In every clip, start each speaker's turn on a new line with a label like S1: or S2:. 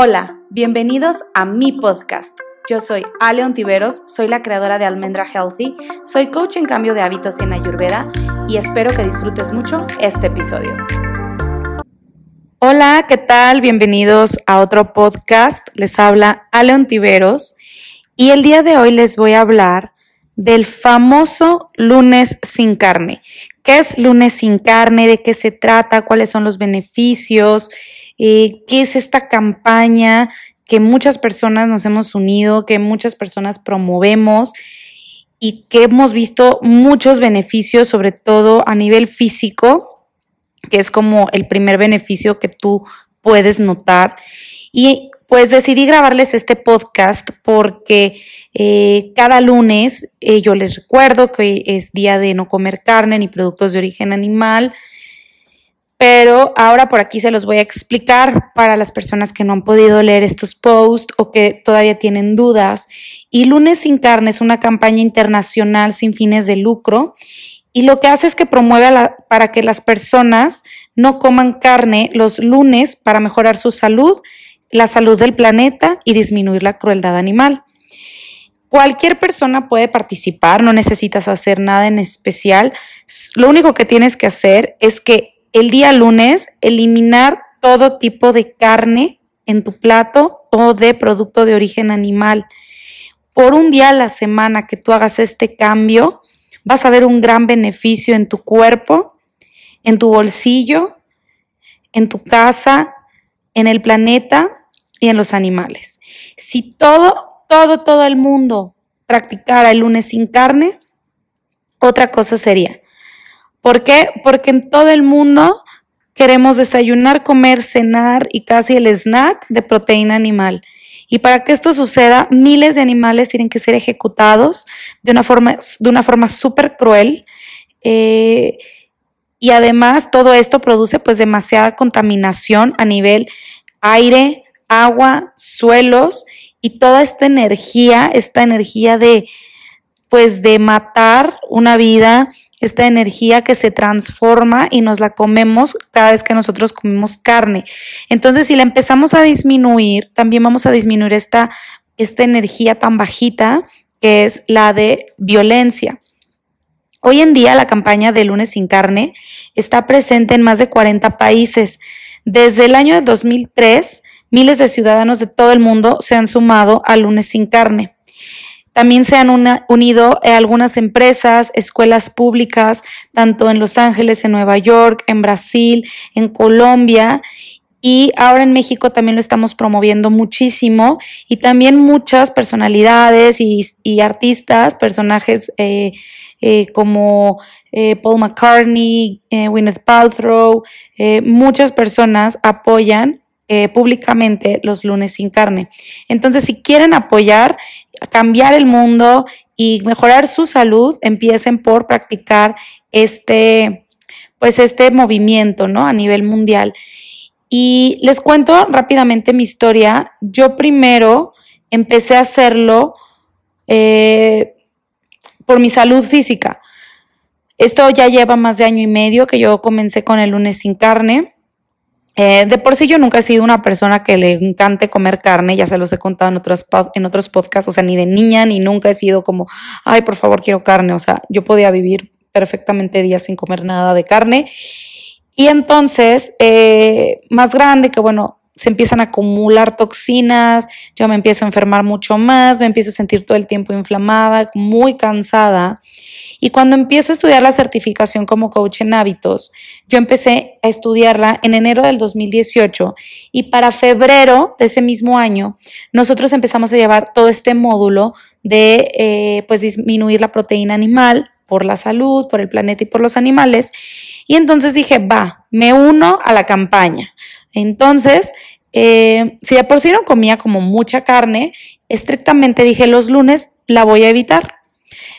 S1: Hola, bienvenidos a mi podcast. Yo soy Ale Ontiveros, soy la creadora de Almendra Healthy, soy coach en cambio de hábitos en Ayurveda y espero que disfrutes mucho este episodio. Hola, ¿qué tal? Bienvenidos a otro podcast. Les habla Ale Ontiveros y el día de hoy les voy a hablar del famoso lunes sin carne. ¿Qué es lunes sin carne? ¿De qué se trata? ¿Cuáles son los beneficios? Eh, qué es esta campaña que muchas personas nos hemos unido, que muchas personas promovemos y que hemos visto muchos beneficios, sobre todo a nivel físico, que es como el primer beneficio que tú puedes notar. Y pues decidí grabarles este podcast porque eh, cada lunes eh, yo les recuerdo que hoy es día de no comer carne ni productos de origen animal pero ahora por aquí se los voy a explicar para las personas que no han podido leer estos posts o que todavía tienen dudas. Y Lunes sin Carne es una campaña internacional sin fines de lucro y lo que hace es que promueve para que las personas no coman carne los lunes para mejorar su salud, la salud del planeta y disminuir la crueldad animal. Cualquier persona puede participar, no necesitas hacer nada en especial. Lo único que tienes que hacer es que el día lunes eliminar todo tipo de carne en tu plato o de producto de origen animal. Por un día a la semana que tú hagas este cambio, vas a ver un gran beneficio en tu cuerpo, en tu bolsillo, en tu casa, en el planeta y en los animales. Si todo, todo, todo el mundo practicara el lunes sin carne, otra cosa sería ¿Por qué? Porque en todo el mundo queremos desayunar, comer, cenar y casi el snack de proteína animal. Y para que esto suceda, miles de animales tienen que ser ejecutados de una forma, de una forma súper cruel. Eh, y además todo esto produce pues demasiada contaminación a nivel aire, agua, suelos y toda esta energía, esta energía de pues de matar una vida, esta energía que se transforma y nos la comemos cada vez que nosotros comemos carne. Entonces, si la empezamos a disminuir, también vamos a disminuir esta, esta energía tan bajita que es la de violencia. Hoy en día la campaña de lunes sin carne está presente en más de 40 países. Desde el año 2003, miles de ciudadanos de todo el mundo se han sumado a lunes sin carne. También se han unido eh, algunas empresas, escuelas públicas, tanto en Los Ángeles, en Nueva York, en Brasil, en Colombia. Y ahora en México también lo estamos promoviendo muchísimo y también muchas personalidades y, artistas, personajes eh, eh, como Paul McCartney, Gwyneth Paltrow, muchas personas apoyan públicamente los lunes sin carne. Entonces, si quieren apoyar, cambiar el mundo y mejorar su salud, empiecen por practicar este, pues este movimiento, ¿no? A nivel mundial. Y les cuento rápidamente mi historia. Yo primero empecé a hacerlo eh, por mi salud física. Esto ya lleva más de año y medio que yo comencé con el lunes sin carne. Eh, de por sí yo nunca he sido una persona que le encante comer carne, ya se los he contado en otros, en otros podcasts, o sea, ni de niña ni nunca he sido como, ay, por favor, quiero carne, o sea, yo podía vivir perfectamente días sin comer nada de carne. Y entonces, eh, más grande, que bueno, se empiezan a acumular toxinas, yo me empiezo a enfermar mucho más, me empiezo a sentir todo el tiempo inflamada, muy cansada. Y cuando empiezo a estudiar la certificación como coach en hábitos, yo empecé a estudiarla en enero del 2018 y para febrero de ese mismo año nosotros empezamos a llevar todo este módulo de eh, pues disminuir la proteína animal por la salud, por el planeta y por los animales. Y entonces dije, va, me uno a la campaña. Entonces, eh, si de por sí no comía como mucha carne, estrictamente dije los lunes la voy a evitar.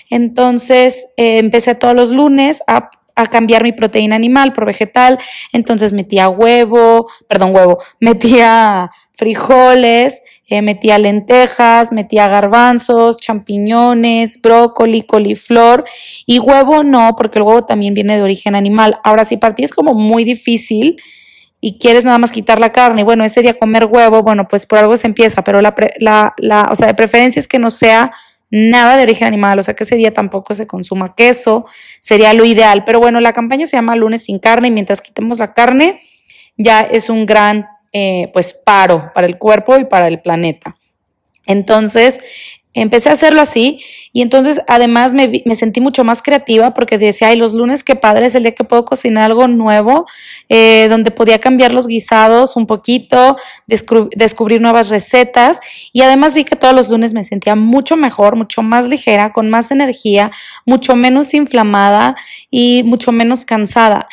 S1: Entonces eh, empecé todos los lunes a, cambiar mi proteína animal por vegetal. Entonces metía huevo, perdón, huevo, metía frijoles, eh, metía lentejas, metía garbanzos, champiñones, brócoli, coliflor y huevo no, porque el huevo también viene de origen animal. Ahora, si es como muy difícil, y quieres nada más quitar la carne y bueno, ese día comer huevo, bueno, pues por algo se empieza, pero la, la, la, o sea, de preferencia es que no sea nada de origen animal, o sea que ese día tampoco se consuma queso, sería lo ideal, pero bueno, la campaña se llama lunes sin carne y mientras quitemos la carne ya es un gran eh, pues paro para el cuerpo y para el planeta. Entonces, Empecé a hacerlo así y entonces además me, me, sentí mucho más creativa porque decía, ay, los lunes qué padre es el día que puedo cocinar algo nuevo, eh, donde podía cambiar los guisados un poquito, descubrir nuevas recetas y además vi que todos los lunes me sentía mucho mejor, mucho más ligera, con más energía, mucho menos inflamada y mucho menos cansada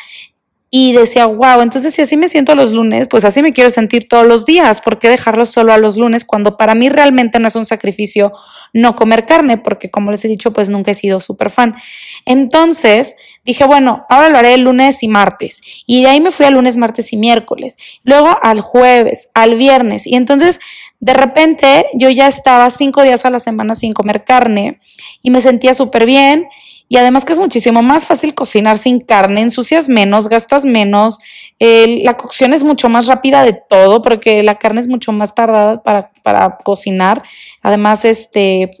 S1: y decía, wow, entonces si así me siento los lunes, pues así me quiero sentir todos los días. ¿Por qué dejarlo solo a los lunes cuando para mí realmente no es un sacrificio no comer carne? Porque como les he dicho, pues nunca he sido súper fan. Entonces dije, bueno, ahora lo haré el lunes y martes. Y de ahí me fui al lunes, martes y miércoles. Luego al jueves, al viernes. Y entonces de repente yo ya estaba cinco días a la semana sin comer carne y me sentía súper bien y además que es muchísimo más fácil cocinar sin carne, ensucias menos, gastas menos, la cocción es mucho más rápida de todo porque la carne es mucho más tardada para, para cocinar. Además, este,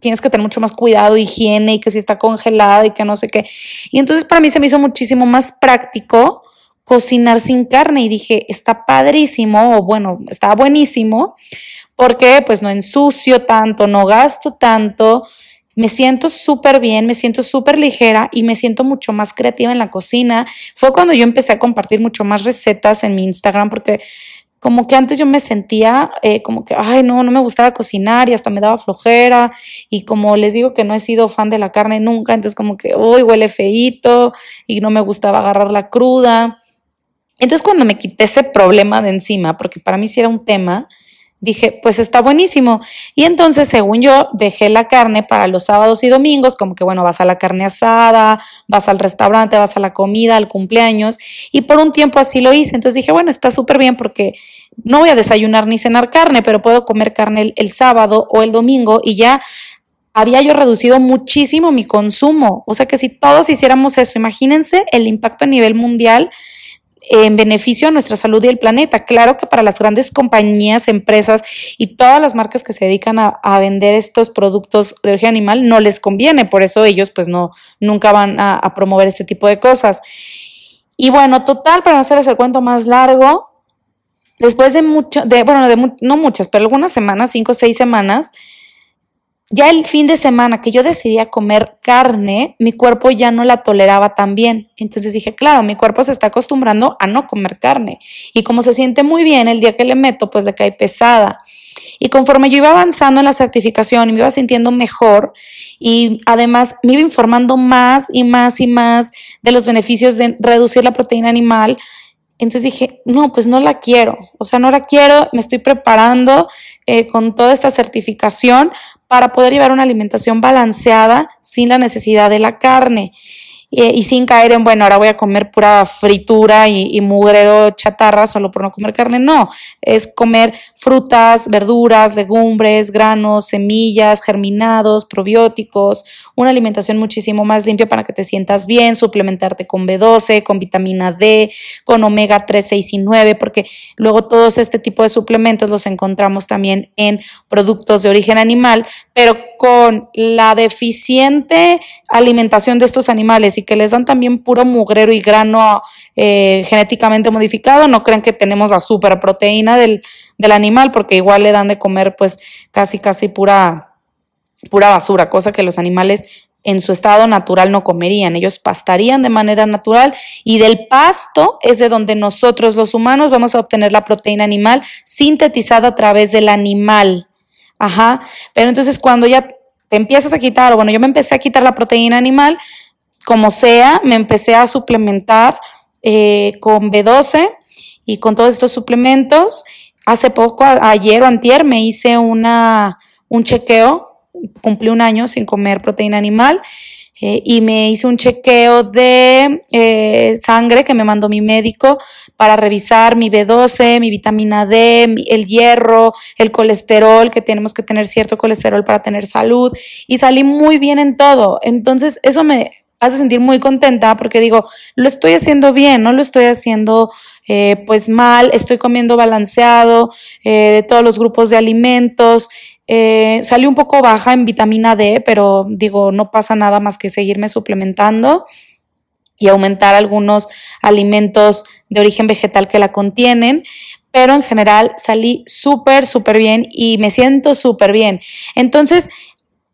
S1: tienes que tener mucho más cuidado, higiene y que si está congelada y que no sé qué. Y entonces para mí se me hizo muchísimo más práctico cocinar sin carne y dije, está padrísimo o bueno, está buenísimo porque pues no ensucio tanto, no gasto tanto me siento súper bien, me siento súper ligera y me siento mucho más creativa en la cocina. Fue cuando yo empecé a compartir mucho más recetas en mi Instagram porque como que antes yo me sentía eh, como que, ay, no, no me gustaba cocinar y hasta me daba flojera. Y como les digo que no he sido fan de la carne nunca, entonces como que, uy, huele feíto y no me gustaba agarrar la cruda. Entonces cuando me quité ese problema de encima, porque para mí sí era un tema, dije, pues está buenísimo. Y entonces, según yo, dejé la carne para los sábados y domingos, como que bueno, vas a la carne asada, vas al restaurante, vas a la comida, al cumpleaños. Y por un tiempo así lo hice. Entonces dije, bueno, está súper bien porque no voy a desayunar ni cenar carne, pero puedo comer carne el, el sábado o el domingo y ya había yo reducido muchísimo mi consumo. O sea que si todos hiciéramos eso, imagínense el impacto a nivel mundial en beneficio a nuestra salud y el planeta. Claro que para las grandes compañías, empresas y todas las marcas que se dedican a, vender estos productos de origen animal no les conviene, por eso ellos pues no, nunca van a, promover este tipo de cosas. Y bueno, total, para no hacerles el cuento más largo, después de mucho, de, bueno, de, no muchas, pero algunas semanas, cinco o seis semanas, ya el fin de semana que yo decidía comer carne, mi cuerpo ya no la toleraba tan bien. Entonces dije, claro, mi cuerpo se está acostumbrando a no comer carne. Y como se siente muy bien el día que le meto, pues le cae pesada. Y conforme yo iba avanzando en la certificación y me iba sintiendo mejor y además me iba informando más y más y más de los beneficios de reducir la proteína animal, entonces dije, no, pues no la quiero, o sea, no la quiero, me estoy preparando eh, con toda esta certificación para poder llevar una alimentación balanceada sin la necesidad de la carne y sin caer en, bueno, ahora voy a comer pura fritura y, y, mugrero chatarra solo por no comer carne. No, es comer frutas, verduras, legumbres, granos, semillas, germinados, probióticos, una alimentación muchísimo más limpia para que te sientas bien, suplementarte con B12, con vitamina D, con omega 3, 6 y 9, porque luego todos este tipo de suplementos los encontramos también en productos de origen animal, pero con la deficiente alimentación de estos animales y que les dan también puro mugrero y grano eh, genéticamente modificado, no crean que tenemos la superproteína del, del animal, porque igual le dan de comer pues casi, casi pura, pura basura, cosa que los animales en su estado natural no comerían, ellos pastarían de manera natural y del pasto es de donde nosotros los humanos vamos a obtener la proteína animal sintetizada a través del animal. Ajá, pero entonces cuando ya te empiezas a quitar, o bueno, yo me empecé a quitar la proteína animal, como sea, me empecé a suplementar eh, con B12 y con todos estos suplementos. Hace poco, ayer o antier, me hice una, un chequeo, cumplí un año sin comer proteína animal eh, y me hice un chequeo de eh, sangre que me mandó mi médico para revisar mi B12, mi vitamina D, el hierro, el colesterol, que tenemos que tener cierto colesterol para tener salud y salí muy bien en todo. Entonces eso me, hace sentir muy contenta porque digo, lo estoy haciendo bien, no lo estoy haciendo eh, pues mal, estoy comiendo balanceado eh, de todos los grupos de alimentos. Eh, salí un poco baja en vitamina D, pero digo, no pasa nada más que seguirme suplementando y aumentar algunos alimentos de origen vegetal que la contienen pero en general salí súper, súper bien y me siento súper bien. Entonces,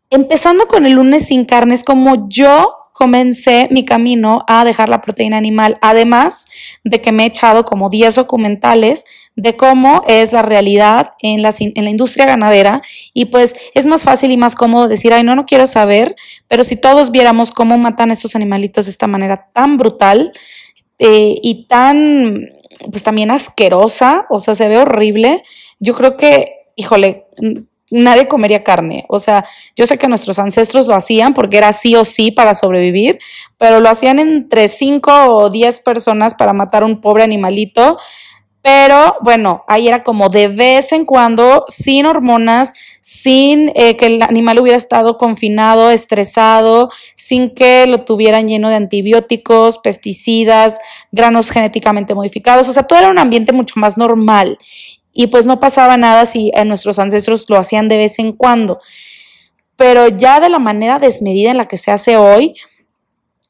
S1: empezando con el lunes sin carne, es como yo comencé mi camino a dejar la proteína animal, además de que me he echado como 10 documentales de cómo es la realidad en la, industria ganadera. Y pues es más fácil y más cómodo decir, ay, no, no quiero saber, pero si todos viéramos cómo matan a estos animalitos de esta manera tan brutal eh, y tan, pues también asquerosa, o sea, se ve horrible, yo creo que, híjole, nadie comería carne. O sea, yo sé que nuestros ancestros lo hacían porque era sí o sí para sobrevivir, pero lo hacían entre 5 o 10 personas para matar a un pobre animalito. Pero bueno, ahí era como de vez en cuando, sin hormonas, sin eh, que el animal hubiera estado confinado, estresado, sin que lo tuvieran lleno de antibióticos, pesticidas, granos genéticamente modificados. O sea, todo era un ambiente mucho más normal y pues no pasaba nada si nuestros ancestros lo hacían de vez en cuando. Pero ya de la manera desmedida en la que se hace hoy,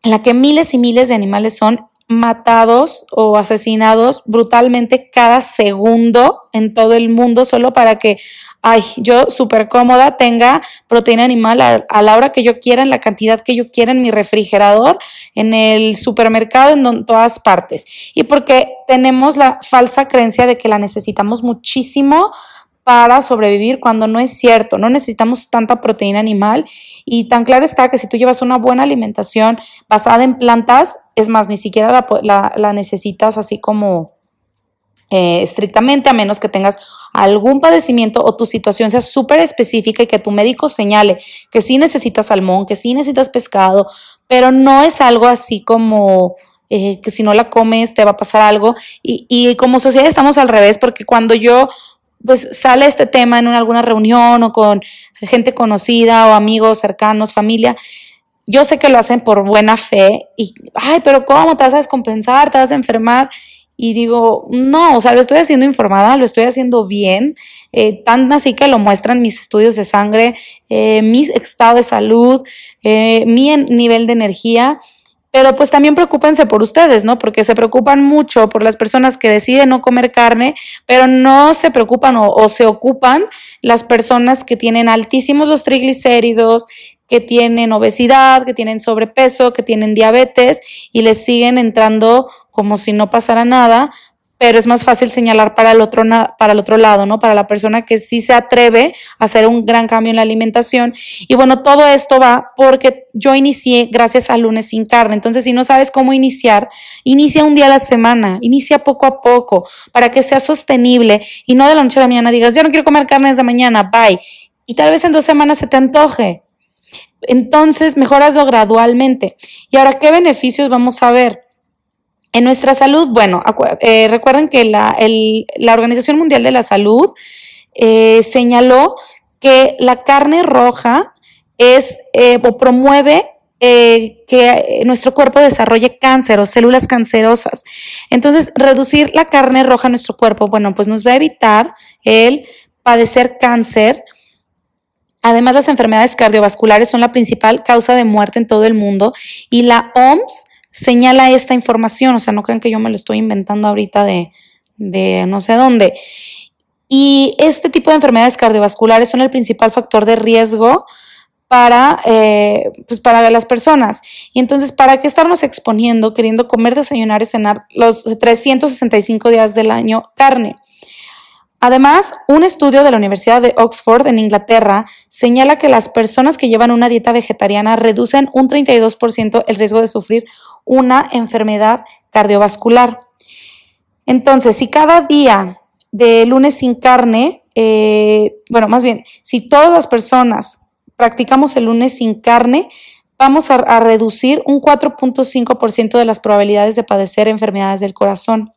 S1: en la que miles y miles de animales son matados o asesinados brutalmente cada segundo en todo el mundo solo para que ay, yo súper cómoda, tenga proteína animal a, la hora que yo quiera, en la cantidad que yo quiera, en mi refrigerador, en el supermercado, en todas partes. Y porque tenemos la falsa creencia de que la necesitamos muchísimo para sobrevivir cuando no es cierto, no necesitamos tanta proteína animal y tan claro está que si tú llevas una buena alimentación basada en plantas, es más, ni siquiera la necesitas así como eh, estrictamente, a menos que tengas algún padecimiento o tu situación sea súper específica y que tu médico señale que sí necesitas salmón, que sí necesitas pescado, pero no es algo así como eh, que si no la comes te va a pasar algo. Y, y como sociedad estamos al revés, porque cuando yo pues sale este tema en alguna reunión o con gente conocida o amigos cercanos, familia, yo sé que lo hacen por buena fe y, ay, pero ¿cómo te vas a descompensar? ¿Te vas a enfermar? Y digo, no, o sea, lo estoy haciendo informada, lo estoy haciendo bien, eh, tan así que lo muestran mis estudios de sangre, eh, mi estado de salud, eh, mi nivel de energía, pero pues también preocúpense por ustedes, ¿no? Porque se preocupan mucho por las personas que deciden no comer carne, pero no se preocupan o se ocupan las personas que tienen altísimos los triglicéridos, que tienen obesidad, que tienen sobrepeso, que tienen diabetes y les siguen entrando como si no pasara nada, pero es más fácil señalar para el otro, para el otro lado, ¿no? Para la persona que sí se atreve a hacer un gran cambio en la alimentación. Y bueno, todo esto va porque yo inicié gracias al lunes sin carne. Entonces, si no sabes cómo iniciar, inicia un día a la semana, inicia poco a poco para que sea sostenible y no de la noche a la mañana digas, ya no quiero comer carne desde mañana, bye. Y tal vez en dos semanas se te antoje. Entonces, mejoraslo gradualmente. Y ahora, ¿qué beneficios vamos a ver? En nuestra salud, bueno, eh, recuerden que la, Organización Mundial de la Salud eh, señaló que la carne roja es eh, o promueve que nuestro cuerpo desarrolle cáncer o células cancerosas. Entonces, reducir la carne roja en nuestro cuerpo, bueno, pues nos va a evitar el padecer cáncer. Además, las enfermedades cardiovasculares son la principal causa de muerte en todo el mundo y la OMS señala esta información, o sea, no crean que yo me lo estoy inventando ahorita de, de no sé dónde. Y este tipo de enfermedades cardiovasculares son el principal factor de riesgo para, eh, pues para las personas. Y entonces, ¿para qué estarnos exponiendo, queriendo comer, desayunar y cenar los 365 días del año carne? Además, un estudio de la Universidad de Oxford en Inglaterra señala que las personas que llevan una dieta vegetariana reducen un 32% el riesgo de sufrir una enfermedad cardiovascular. Entonces, si cada día de lunes sin carne, eh, bueno, más bien, si todas las personas practicamos el lunes sin carne, vamos a, a reducir un 4.5% de las probabilidades de padecer enfermedades del corazón.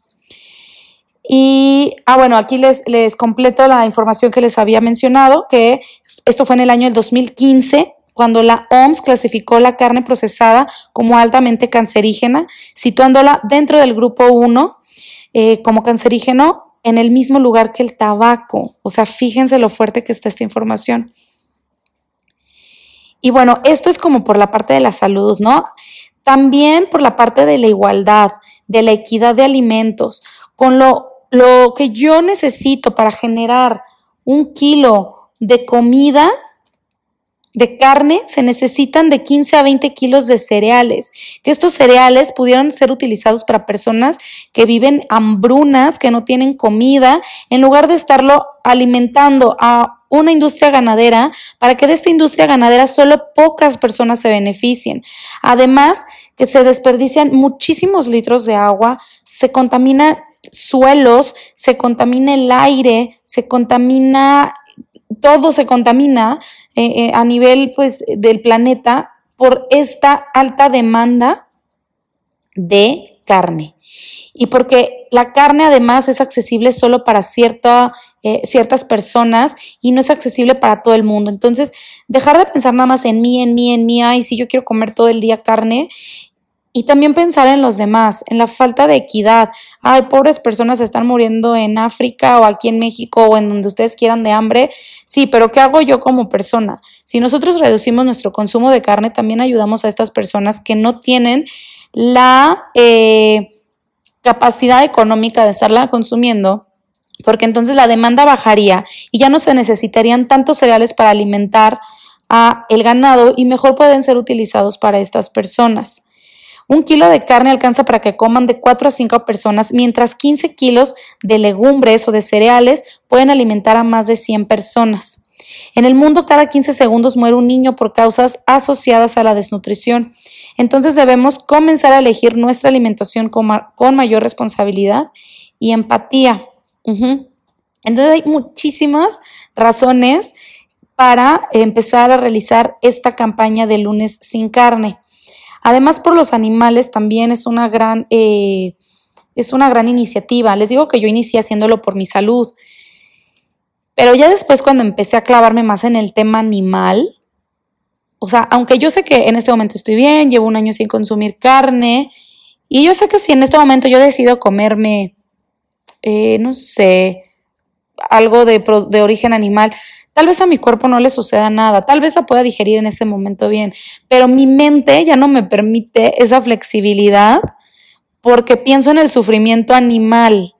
S1: Y, ah, bueno, aquí les, les completo la información que les había mencionado, que esto fue en el año del 2015 cuando la OMS clasificó la carne procesada como altamente cancerígena, situándola dentro del grupo 1 eh, como cancerígeno en el mismo lugar que el tabaco. O sea, fíjense lo fuerte que está esta información. Y bueno, esto es como por la parte de la salud, ¿no? También por la parte de la igualdad, de la equidad de alimentos, con lo, lo que yo necesito para generar un kilo de comida, de carne, se necesitan de 15 a 20 kilos de cereales, que estos cereales pudieron ser utilizados para personas que viven hambrunas, que no tienen comida, en lugar de estarlo alimentando a una industria ganadera para que de esta industria ganadera solo pocas personas se beneficien. Además, que se desperdician muchísimos litros de agua, se contaminan suelos, se contamina el aire, se contamina, todo se contamina eh, eh, a nivel pues del planeta por esta alta demanda de carne y porque la carne además es accesible solo para cierta, eh, ciertas personas y no es accesible para todo el mundo. Entonces, dejar de pensar nada más en mí, en mí, en mí, ay, si yo quiero comer todo el día carne y también pensar en los demás, en la falta de equidad. Ay, pobres personas están muriendo en África o aquí en México o en donde ustedes quieran de hambre. Sí, pero ¿qué hago yo como persona? Si nosotros reducimos nuestro consumo de carne, también ayudamos a estas personas que no tienen la... Eh, capacidad económica de estarla consumiendo, porque entonces la demanda bajaría y ya no se necesitarían tantos cereales para alimentar a el ganado y mejor pueden ser utilizados para estas personas. Un kilo de carne alcanza para que coman de 4 a 5 personas, mientras 15 kilos de legumbres o de cereales pueden alimentar a más de 100 personas. En el mundo cada 15 segundos muere un niño por causas asociadas a la desnutrición. Entonces debemos comenzar a elegir nuestra alimentación con, mayor responsabilidad y empatía. Entonces hay muchísimas razones para empezar a realizar esta campaña de lunes sin carne. Además, por los animales también es una gran, eh, es una gran iniciativa. Les digo que yo inicié haciéndolo por mi salud. Pero ya después cuando empecé a clavarme más en el tema animal, o sea, aunque yo sé que en este momento estoy bien, llevo un año sin consumir carne, y yo sé que si en este momento yo decido comerme, eh, no sé, algo de, de origen animal, tal vez a mi cuerpo no le suceda nada, tal vez la pueda digerir en ese momento bien, pero mi mente ya no me permite esa flexibilidad porque pienso en el sufrimiento animal.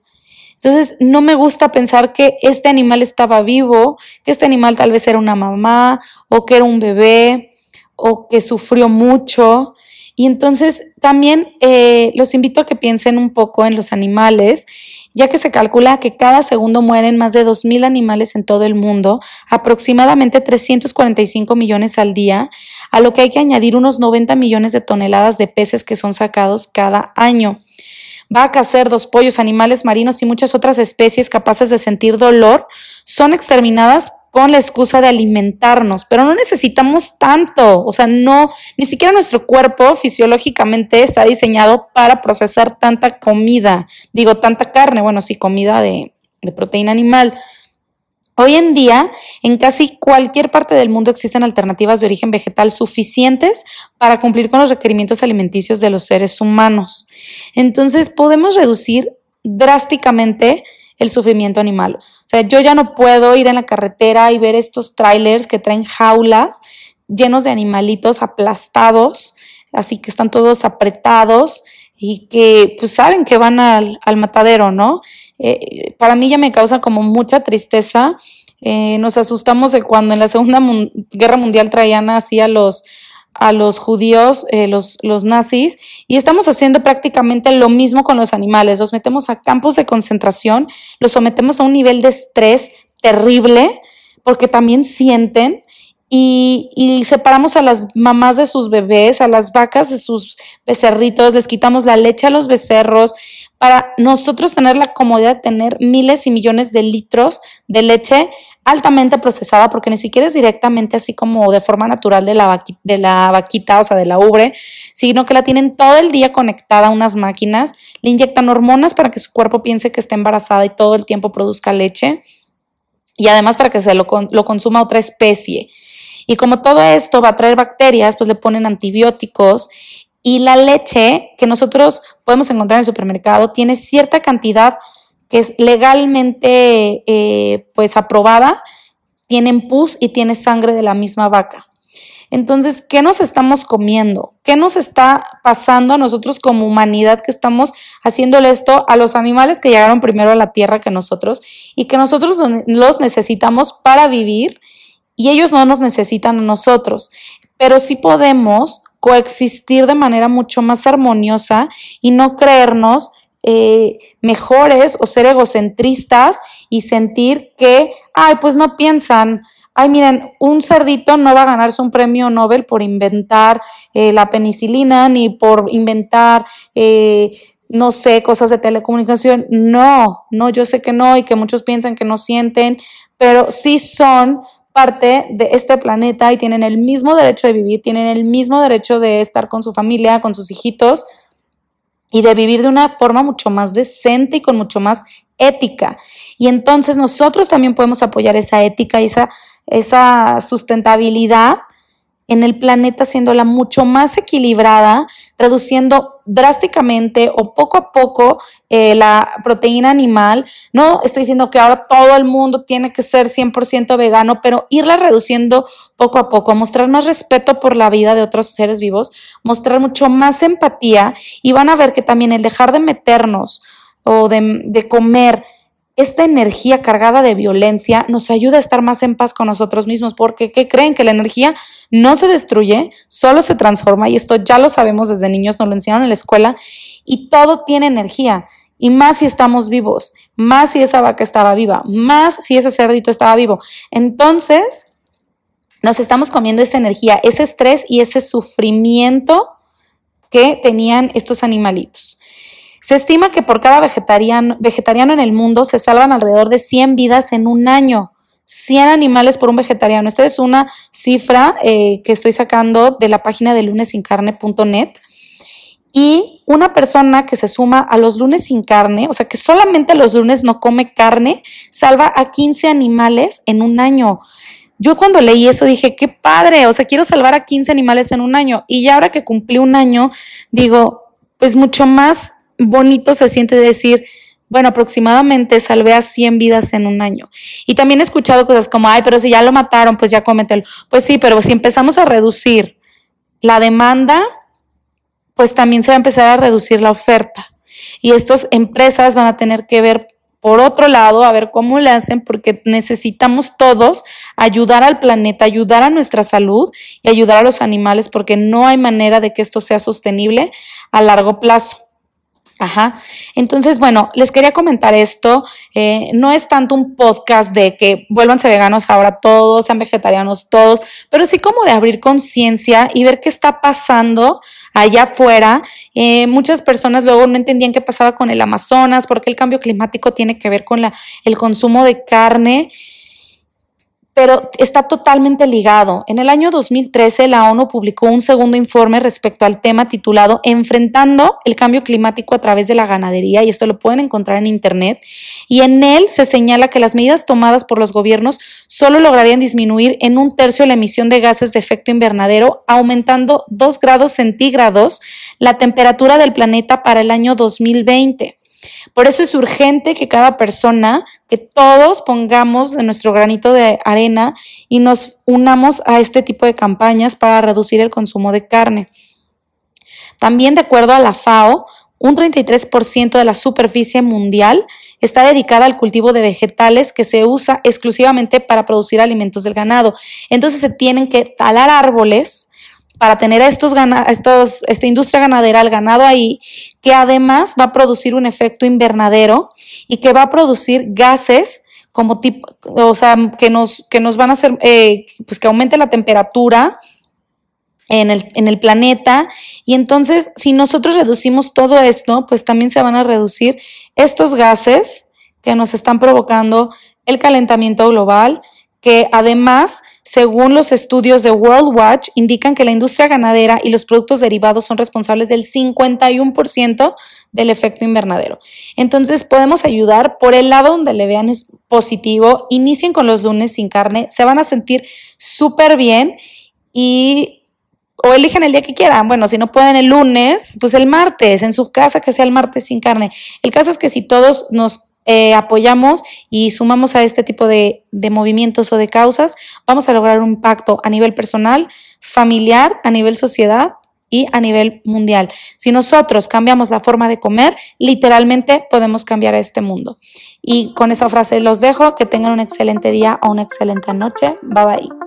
S1: Entonces, no me gusta pensar que este animal estaba vivo, que este animal tal vez era una mamá o que era un bebé o que sufrió mucho. Y entonces también eh, los invito a que piensen un poco en los animales, ya que se calcula que cada segundo mueren más de 2.000 animales en todo el mundo, aproximadamente 345 millones al día, a lo que hay que añadir unos 90 millones de toneladas de peces que son sacados cada año. Vacas, cerdos, pollos, animales marinos y muchas otras especies capaces de sentir dolor son exterminadas con la excusa de alimentarnos, pero no necesitamos tanto, o sea, no, ni siquiera nuestro cuerpo fisiológicamente está diseñado para procesar tanta comida, digo, tanta carne, bueno, sí, comida de, de proteína animal. Hoy en día, en casi cualquier parte del mundo existen alternativas de origen vegetal suficientes para cumplir con los requerimientos alimenticios de los seres humanos. Entonces, podemos reducir drásticamente el sufrimiento animal. O sea, yo ya no puedo ir en la carretera y ver estos trailers que traen jaulas llenos de animalitos aplastados, así que están todos apretados y que pues saben que van al, matadero, ¿no? Eh, para mí ya me causa como mucha tristeza. Eh, nos asustamos de cuando en la Segunda Guerra Mundial traían así a los, a los judíos, eh, los, los nazis, y estamos haciendo prácticamente lo mismo con los animales. Los metemos a campos de concentración, los sometemos a un nivel de estrés terrible, porque también sienten y, separamos a las mamás de sus bebés, a las vacas de sus becerritos, les quitamos la leche a los becerros para nosotros tener la comodidad de tener miles y millones de litros de leche altamente procesada, porque ni siquiera es directamente así como de forma natural de la, de la vaquita, o sea, de la ubre, sino que la tienen todo el día conectada a unas máquinas, le inyectan hormonas para que su cuerpo piense que está embarazada y todo el tiempo produzca leche, y además para que se lo, lo consuma otra especie. Y como todo esto va a traer bacterias, pues le ponen antibióticos y la leche que nosotros podemos encontrar en el supermercado tiene cierta cantidad que es legalmente eh, pues aprobada, tiene pus y tiene sangre de la misma vaca. Entonces, ¿qué nos estamos comiendo? ¿Qué nos está pasando a nosotros como humanidad que estamos haciéndole esto a los animales que llegaron primero a la tierra que nosotros y que nosotros los necesitamos para vivir y ellos no nos necesitan a nosotros? Pero sí podemos coexistir de manera mucho más armoniosa y no creernos eh, mejores o ser egocentristas y sentir que, ay, pues no piensan, ay, miren, un cerdito no va a ganarse un premio Nobel por inventar eh, la penicilina ni por inventar, eh, no sé, cosas de telecomunicación. No, no, yo sé que no y que muchos piensan que no sienten, pero sí son parte de este planeta y tienen el mismo derecho de vivir, tienen el mismo derecho de estar con su familia, con sus hijitos y de vivir de una forma mucho más decente y con mucho más ética. Y entonces nosotros también podemos apoyar esa ética y esa, esa sustentabilidad en el planeta, haciéndola mucho más equilibrada, reduciendo drásticamente o poco a poco eh, la proteína animal. No estoy diciendo que ahora todo el mundo tiene que ser 100% vegano, pero irla reduciendo poco a poco, mostrar más respeto por la vida de otros seres vivos, mostrar mucho más empatía y van a ver que también el dejar de meternos o de, de comer esta energía cargada de violencia nos ayuda a estar más en paz con nosotros mismos, porque ¿qué creen? Que la energía no se destruye, solo se transforma, y esto ya lo sabemos desde niños, nos lo enseñaron en la escuela, y todo tiene energía. Y más si estamos vivos, más si esa vaca estaba viva, más si ese cerdito estaba vivo. Entonces, nos estamos comiendo esa energía, ese estrés y ese sufrimiento que tenían estos animalitos. Se estima que por cada vegetariano, en el mundo se salvan alrededor de 100 vidas en un año. 100 animales por un vegetariano. Esta es una cifra eh, que estoy sacando de la página de lunesincarne.net. Y una persona que se suma a los lunes sin carne, o sea que solamente los lunes no come carne, salva a 15 animales en un año. Yo cuando leí eso dije, qué padre, o sea, quiero salvar a 15 animales en un año. Y ya ahora que cumplí un año, digo, pues mucho más bonito se siente decir, bueno, aproximadamente salvé a 100 vidas en un año. Y también he escuchado cosas como, ay, pero si ya lo mataron, pues ya cómetelo. Pues sí, pero si empezamos a reducir la demanda, pues también se va a empezar a reducir la oferta. Y estas empresas van a tener que ver por otro lado, a ver cómo le hacen, porque necesitamos todos ayudar al planeta, ayudar a nuestra salud y ayudar a los animales, porque no hay manera de que esto sea sostenible a largo plazo. Ajá. Entonces, bueno, les quería comentar esto. Eh, no es tanto un podcast de que vuélvanse veganos ahora todos, sean vegetarianos todos, pero sí como de abrir conciencia y ver qué está pasando allá afuera. Eh, muchas personas luego no entendían qué pasaba con el Amazonas, porque el cambio climático tiene que ver con la, el consumo de carne pero está totalmente ligado. En el año 2013, la ONU publicó un segundo informe respecto al tema titulado Enfrentando el cambio climático a través de la ganadería, y esto lo pueden encontrar en Internet, y en él se señala que las medidas tomadas por los gobiernos solo lograrían disminuir en un tercio la emisión de gases de efecto invernadero, aumentando dos grados centígrados la temperatura del planeta para el año 2020. Por eso es urgente que cada persona, que todos pongamos de nuestro granito de arena y nos unamos a este tipo de campañas para reducir el consumo de carne. También de acuerdo a la FAO, un 33% de la superficie mundial está dedicada al cultivo de vegetales que se usa exclusivamente para producir alimentos del ganado. Entonces se tienen que talar árboles para tener a estos, estos, esta industria ganadera, el ganado ahí, que además va a producir un efecto invernadero y que va a producir gases como tipo, o sea, que nos, que nos van a hacer, eh, pues que aumente la temperatura en el, en el planeta. Y entonces, si nosotros reducimos todo esto, pues también se van a reducir estos gases que nos están provocando el calentamiento global, que además según los estudios de World Watch, indican que la industria ganadera y los productos derivados son responsables del 51% del efecto invernadero. Entonces podemos ayudar por el lado donde le vean es positivo. Inicien con los lunes sin carne, se van a sentir súper bien y o eligen el día que quieran. Bueno, si no pueden el lunes, pues el martes, en su casa que sea el martes sin carne. El caso es que si todos nos eh, apoyamos y sumamos a este tipo de, de movimientos o de causas, vamos a lograr un impacto a nivel personal, familiar, a nivel sociedad y a nivel mundial. Si nosotros cambiamos la forma de comer, literalmente podemos cambiar a este mundo. Y con esa frase los dejo, que tengan un excelente día o una excelente noche. Bye bye.